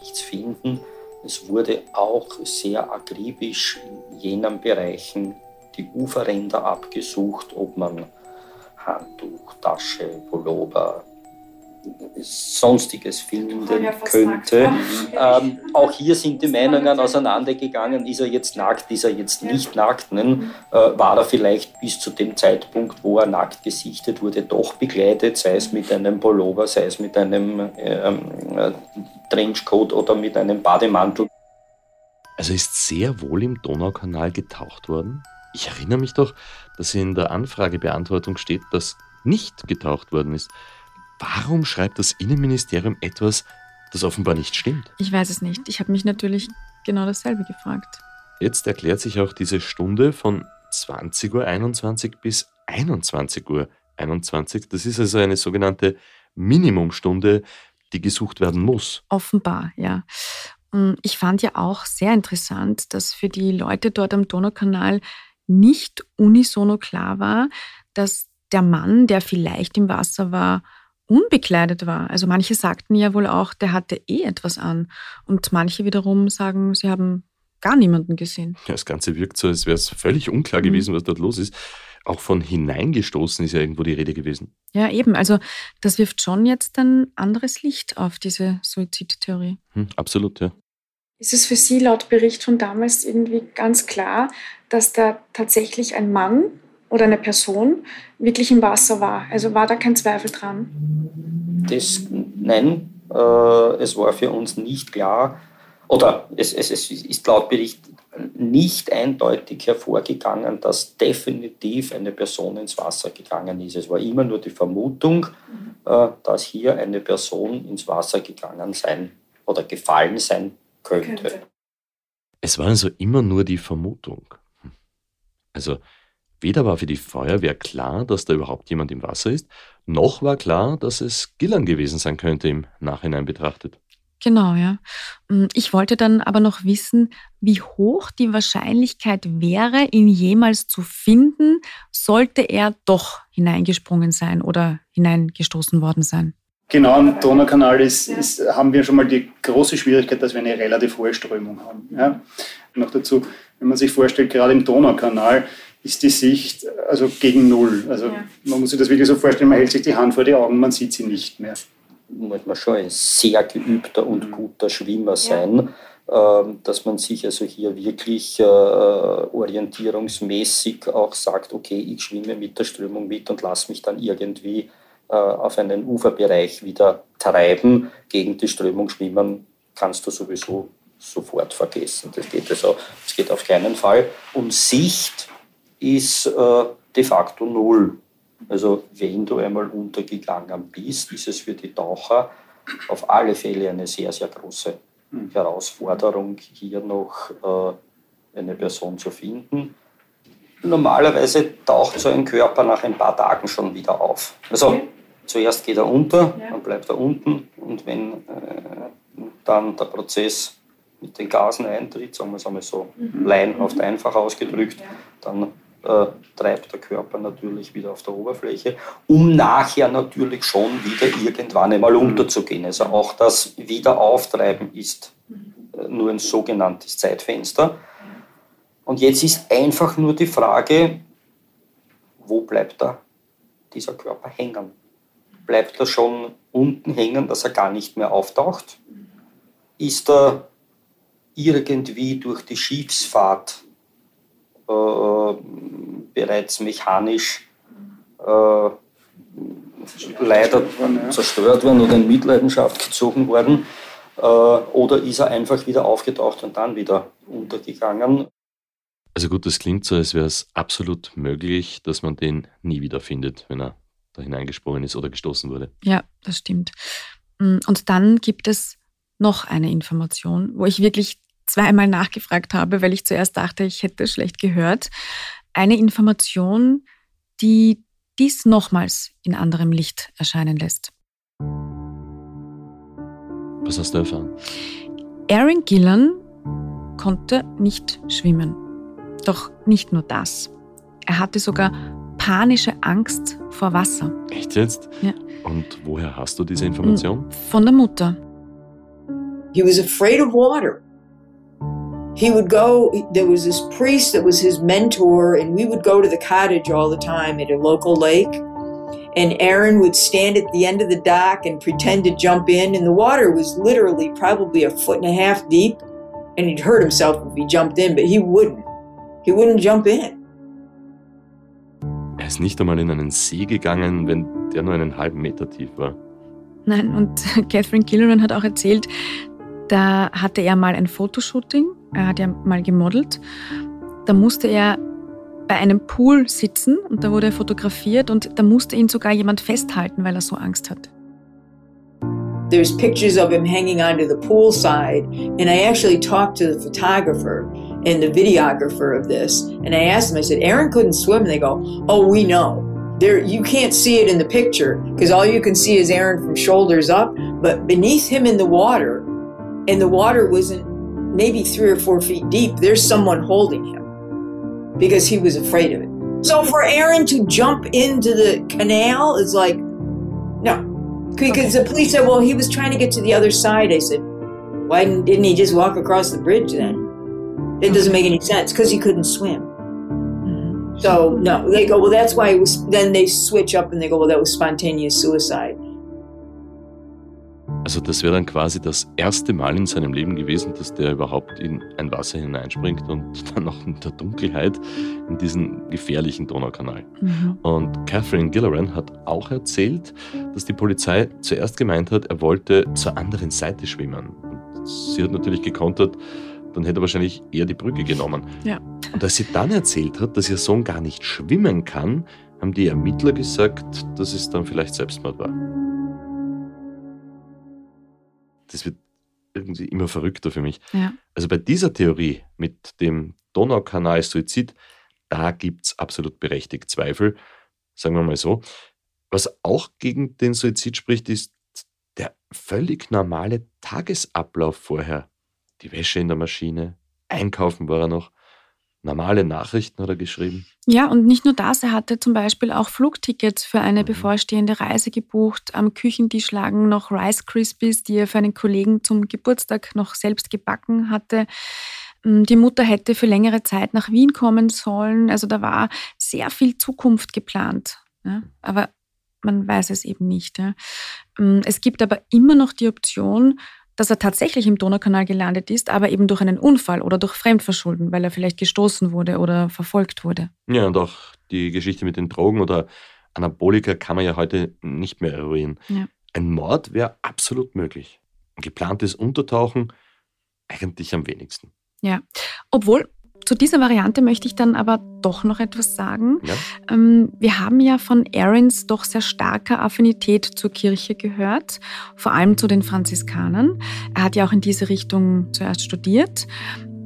nichts finden. Es wurde auch sehr akribisch in jenen Bereichen die Uferränder abgesucht, ob man Handtuch, Tasche, Pullover, Sonstiges finden könnte. Ähm, auch hier sind die Meinungen auseinandergegangen, ist er jetzt nackt, ist er jetzt nicht nackt. Ne? Äh, war er vielleicht bis zu dem Zeitpunkt, wo er nackt gesichtet wurde, doch begleitet, sei es mit einem Pullover, sei es mit einem ähm, äh, Trenchcoat oder mit einem Bademantel. Also ist sehr wohl im Donaukanal getaucht worden? Ich erinnere mich doch, dass in der Anfragebeantwortung steht, dass nicht getaucht worden ist. Warum schreibt das Innenministerium etwas, das offenbar nicht stimmt? Ich weiß es nicht. Ich habe mich natürlich genau dasselbe gefragt. Jetzt erklärt sich auch diese Stunde von 20.21 Uhr bis 21.21 Uhr. 21. Das ist also eine sogenannte Minimumstunde, die gesucht werden muss. Offenbar, ja. Ich fand ja auch sehr interessant, dass für die Leute dort am Donaukanal nicht unisono klar war, dass der Mann, der vielleicht im Wasser war, unbekleidet war. Also manche sagten ja wohl auch, der hatte eh etwas an. Und manche wiederum sagen, sie haben gar niemanden gesehen. Ja, das Ganze wirkt so, als wäre es völlig unklar mhm. gewesen, was dort los ist. Auch von hineingestoßen ist ja irgendwo die Rede gewesen. Ja, eben. Also das wirft schon jetzt ein anderes Licht auf diese Suizidtheorie. Hm, absolut, ja. Ist es für Sie laut Bericht von damals irgendwie ganz klar, dass da tatsächlich ein Mann oder eine Person wirklich im Wasser war. Also war da kein Zweifel dran? Das, nein, äh, es war für uns nicht klar, oder es, es, es ist laut Bericht nicht eindeutig hervorgegangen, dass definitiv eine Person ins Wasser gegangen ist. Es war immer nur die Vermutung, äh, dass hier eine Person ins Wasser gegangen sein oder gefallen sein könnte. Es war also immer nur die Vermutung. Also weder war für die Feuerwehr klar, dass da überhaupt jemand im Wasser ist, noch war klar, dass es Gillan gewesen sein könnte im Nachhinein betrachtet. Genau, ja. Mm, ich wollte dann aber noch wissen, wie hoch die Wahrscheinlichkeit wäre, ihn jemals zu finden, sollte er doch hineingesprungen sein oder hineingestoßen worden sein. Genau, am Donaukanal ist, ist, haben wir schon mal die große Schwierigkeit, dass wir eine relativ hohe Strömung haben. Ja. Noch dazu, wenn man sich vorstellt, gerade im Donaukanal ist die Sicht also gegen Null. Also ja. man muss sich das wirklich so vorstellen, man hält sich die Hand vor die Augen, man sieht sie nicht mehr muss man schon ein sehr geübter und mhm. guter Schwimmer sein, ja. Ähm, dass man sich also hier wirklich äh, orientierungsmäßig auch sagt, okay, ich schwimme mit der Strömung mit und lasse mich dann irgendwie äh, auf einen Uferbereich wieder treiben. Gegen die Strömung schwimmen kannst du sowieso sofort vergessen. Das geht also, das geht auf keinen Fall. Und Sicht ist äh, de facto null. Also wenn du einmal untergegangen bist, ist es für die Taucher auf alle Fälle eine sehr, sehr große hm. Herausforderung, hier noch äh, eine Person zu finden. Normalerweise taucht so ein Körper nach ein paar Tagen schon wieder auf. Also zuerst geht er unter, dann bleibt er unten und wenn äh, dann der Prozess mit den Gasen eintritt, sagen wir es einmal so mhm. laienhaft einfach ausgedrückt, dann äh, treibt der Körper natürlich wieder auf der Oberfläche, um nachher natürlich schon wieder irgendwann einmal unterzugehen. Also auch das Wiederauftreiben ist äh, nur ein sogenanntes Zeitfenster. Und jetzt ist einfach nur die Frage, wo bleibt da dieser Körper hängen? Bleibt er schon unten hängen, dass er gar nicht mehr auftaucht? Ist er irgendwie durch die Schiffsfahrt äh, bereits mechanisch äh, leider zerstört worden oder in Mitleidenschaft gezogen worden. Äh, oder ist er einfach wieder aufgetaucht und dann wieder untergegangen? Also gut, das klingt so, als wäre es absolut möglich, dass man den nie wieder findet, wenn er da hineingesprungen ist oder gestoßen wurde. Ja, das stimmt. Mm, und dann gibt es noch eine Information, wo ich wirklich zweimal nachgefragt habe, weil ich zuerst dachte, ich hätte schlecht gehört. Eine Information, die dies nochmals in anderem Licht erscheinen lässt. Was hast du erfahren? Aaron Gillan konnte nicht schwimmen. Doch nicht nur das. Er hatte sogar panische Angst vor Wasser. Echt jetzt? Ja. Und woher hast du diese Information? Von der Mutter. He was afraid of water. He would go there was this priest that was his mentor and we would go to the cottage all the time at a local lake. And aaron would stand at the end of the dock and pretend to jump in and the water was literally probably a foot and a half deep and he'd hurt himself if he jumped in but he wouldn't. He wouldn't jump in. Er ist nicht einmal in einen See gegangen, wenn der nur einen halben Meter tief war. Nein, und [LAUGHS] Catherine Gilliran hat auch erzählt, da hatte er mal ein Fotoshooting er hat ja mal gemodelt. Da musste er bei einem Pool sitzen und da wurde er fotografiert und da musste ihn sogar jemand festhalten, weil er so Angst hat. There's pictures of him hanging onto the poolside, and I actually talked to the photographer and the videographer of this, and I asked them. I said, "Aaron couldn't swim." And they go, "Oh, we know. There, you can't see it in the picture because all you can see is Aaron from shoulders up, but beneath him in the water, and the water wasn't maybe three or four feet deep, there's someone holding him because he was afraid of it. So for Aaron to jump into the canal is like, no. Because okay. the police said, well, he was trying to get to the other side. I said, why didn't he just walk across the bridge then? It doesn't make any sense because he couldn't swim. Mm-hmm. So no, they go, well, that's why it was. Then they switch up and they go, well, that was spontaneous suicide. Also das wäre dann quasi das erste Mal in seinem Leben gewesen, dass der überhaupt in ein Wasser hineinspringt und [LAUGHS] dann noch in der Dunkelheit in diesen gefährlichen Donaukanal. Mhm. Und Catherine Gilleran hat auch erzählt, dass die Polizei zuerst gemeint hat, er wollte zur anderen Seite schwimmen. Und sie hat natürlich gekontert, dann hätte er wahrscheinlich eher die Brücke genommen. Ja. Und als sie dann erzählt hat, dass ihr Sohn gar nicht schwimmen kann, haben die Ermittler gesagt, dass es dann vielleicht Selbstmord war. Das wird irgendwie immer verrückter für mich. Ja. Also bei dieser Theorie mit dem Donaukanal-Suizid, da gibt es absolut berechtigt Zweifel, sagen wir mal so. Was auch gegen den Suizid spricht, ist der völlig normale Tagesablauf vorher. Die Wäsche in der Maschine, einkaufen war er noch, normale Nachrichten hat er geschrieben. Ja, und nicht nur das, er hatte zum Beispiel auch Flugtickets für eine mhm. bevorstehende Reise gebucht. Am Küchentisch lagen noch Rice Krispies, die er für einen Kollegen zum Geburtstag noch selbst gebacken hatte. Mm, die Mutter hätte für längere Zeit nach Wien kommen sollen. Also da war sehr viel Zukunft geplant. Ja? Aber man weiß es eben nicht. Ja? Mm, es gibt aber immer noch die Option, dass er tatsächlich im Donaukanal gelandet ist, aber eben durch einen Unfall oder durch Fremdverschulden, weil er vielleicht gestoßen wurde oder verfolgt wurde. Ja, und auch die Geschichte mit den Drogen oder Anabolika kann man ja heute nicht mehr eruieren. Ja. Ein Mord wäre absolut möglich. Ein geplantes Untertauchen eigentlich am wenigsten. Ja, obwohl zu dieser Variante möchte ich dann aber doch noch etwas sagen. Ja. Ähm, wir haben ja von Aarons doch sehr starker Affinität zur Kirche gehört, vor allem zu den Franziskanern. Er hat ja auch in diese Richtung zuerst studiert.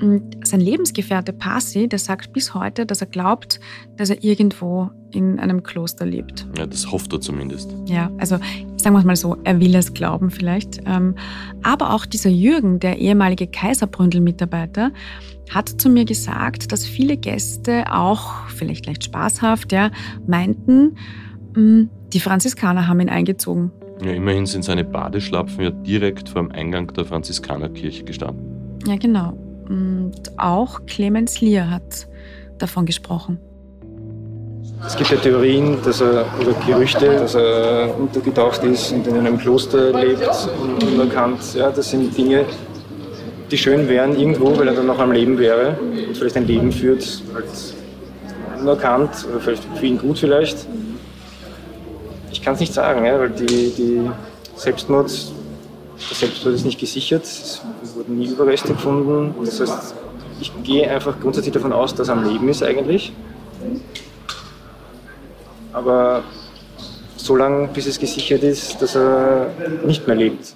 Und sein Lebensgefährte Pasi, der sagt bis heute, dass er glaubt, dass er irgendwo in einem Kloster lebt. Ja, das hofft er zumindest. Ja, also sagen wir es mal so, er will es glauben vielleicht. Ähm, aber auch dieser Jürgen, der ehemalige Kaiserbründel-Mitarbeiter, hat zu mir gesagt, dass viele Gäste auch, vielleicht leicht spaßhaft, ja, meinten, hm, die Franziskaner haben ihn eingezogen. Ja, immerhin sind seine Badeschlapfen ja direkt vor dem Eingang der Franziskanerkirche gestanden. Ja, genau. Und auch Clemens Lier hat davon gesprochen. Es gibt ja Theorien dass er, oder Gerüchte, dass er untergetaucht ist und in einem Kloster lebt, unerkannt. Ja, das sind Dinge, die schön wären irgendwo, weil er dann noch am Leben wäre und vielleicht ein Leben führt, als unerkannt oder vielleicht für ihn gut vielleicht. Ich kann es nicht sagen, ja, weil die, die Selbstmord, der Selbstmord ist nicht gesichert, es wurden nie Überreste gefunden. Das heißt, ich gehe einfach grundsätzlich davon aus, dass er am Leben ist eigentlich. Aber so lange, bis es gesichert ist, dass er nicht mehr lebt.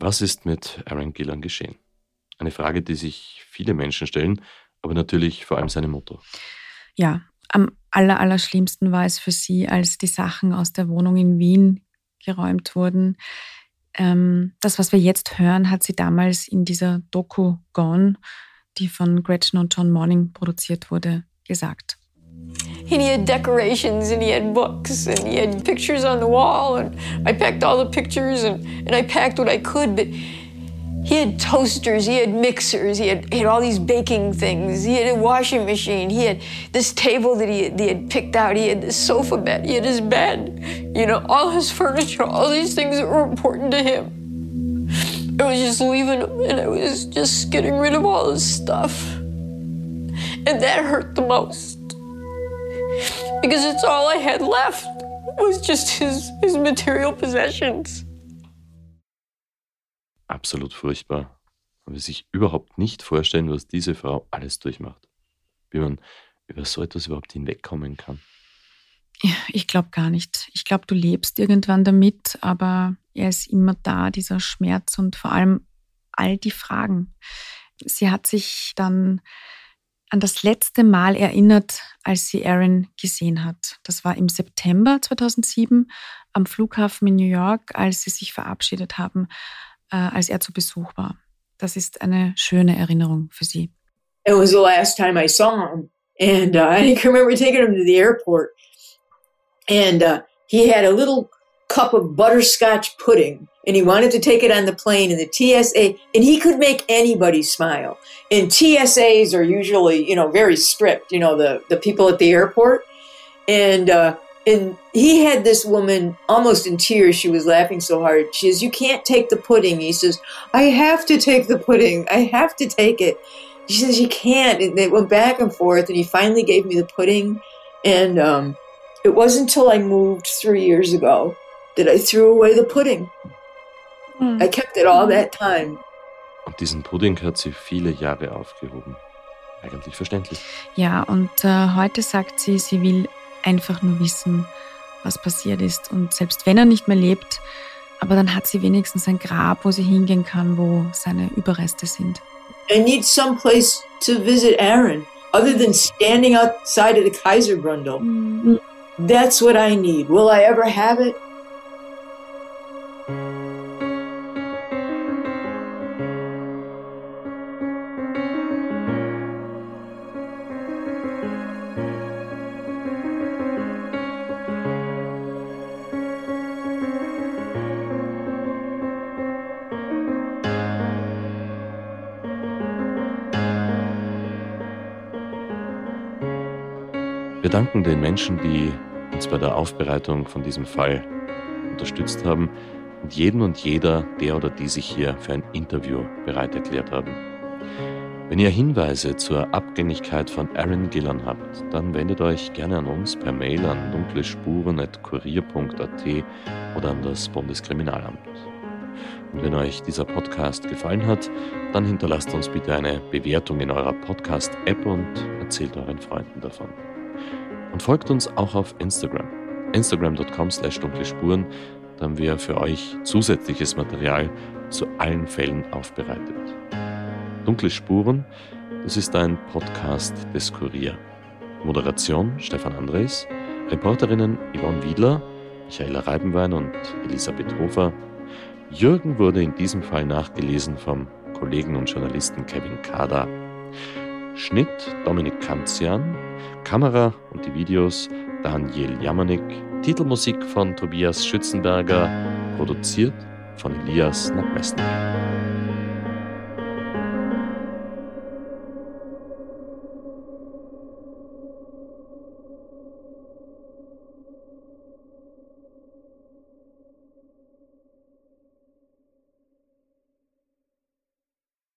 Was ist mit Aaron Gillan geschehen? Eine Frage, die sich viele Menschen stellen, aber natürlich vor allem seine Mutter. Ja, am aller, allerschlimmsten war es für sie, als die Sachen aus der Wohnung in Wien geräumt wurden. Ähm, das, was wir jetzt hören, hat sie damals in dieser Doku Gone, die von Gretchen und John Morning produziert wurde, gesagt. And he had decorations and he had books and he had pictures on the wall. And I packed all the pictures and, and I packed what I could. But he had toasters, he had mixers, he had, he had all these baking things, he had a washing machine, he had this table that he he had picked out, he had this sofa bed, he had his bed, you know, all his furniture, all these things that were important to him. I was just leaving him and I was just getting rid of all his stuff. And that hurt the most because it's all I had left was just his, his material possessions. Absolut furchtbar. Man will sich überhaupt nicht vorstellen, was diese Frau alles durchmacht. Wie man über so etwas überhaupt hinwegkommen kann. Ich glaube gar nicht. Ich glaube, du lebst irgendwann damit, aber er ist immer da, dieser Schmerz und vor allem all die Fragen. Sie hat sich dann an das letzte Mal erinnert, als sie Aaron gesehen hat. Das war im September 2007 am Flughafen in New York, als sie sich verabschiedet haben, äh, als er zu Besuch war. Das ist eine schöne Erinnerung für sie. It was the last time I saw him, and uh, [LAUGHS] I can remember taking him to the airport, and uh, he had a little cup of butterscotch pudding and he wanted to take it on the plane and the TSA and he could make anybody smile. And TSAs are usually, you know, very strict, you know, the the people at the airport. And uh And he had this woman almost in tears. She was laughing so hard. She says, You can't take the pudding. He says, I have to take the pudding. I have to take it. She says, You can't. And they went back and forth. And he finally gave me the pudding. And um, it wasn't until I moved three years ago that I threw away the pudding. Hm. I kept it all that time. Und diesen Pudding hat sie viele Jahre aufgehoben. Eigentlich verständlich. Ja, und äh, heute sagt sie, sie will einfach nur wissen, was passiert ist. Und selbst wenn er nicht mehr lebt, aber dann hat sie wenigstens ein Grab, wo sie hingehen kann, wo seine Überreste sind. I need some place to visit Aaron other than standing outside of the Kaiserbrundel. That's what I need. Will I ever have it? Wir danken den Menschen, die uns bei der Aufbereitung von diesem Fall unterstützt haben und jeden und jeder, der oder die sich hier für ein Interview bereit erklärt haben. Wenn ihr Hinweise zur Abgängigkeit von Aaron Gillan habt, dann wendet euch gerne an uns per Mail an dunklespuren.kurier.at oder an das Bundeskriminalamt. Und wenn euch dieser Podcast gefallen hat, dann hinterlasst uns bitte eine Bewertung in eurer Podcast-App und erzählt euren Freunden davon. Und folgt uns auch auf Instagram. Instagram.com slash dunkle Spuren. Da haben wir für euch zusätzliches Material zu allen Fällen aufbereitet. Dunkle Spuren, das ist ein Podcast des Kurier. Moderation Stefan Andres, Reporterinnen Yvonne Wiedler, Michaela Reibenwein und Elisabeth Hofer. Jürgen wurde in diesem Fall nachgelesen vom Kollegen und Journalisten Kevin Kader. Schnitt Dominik Kanzian, Kamera und die Videos Daniel Jamanik, Titelmusik von Tobias Schützenberger, produziert von Elias Nabmessner.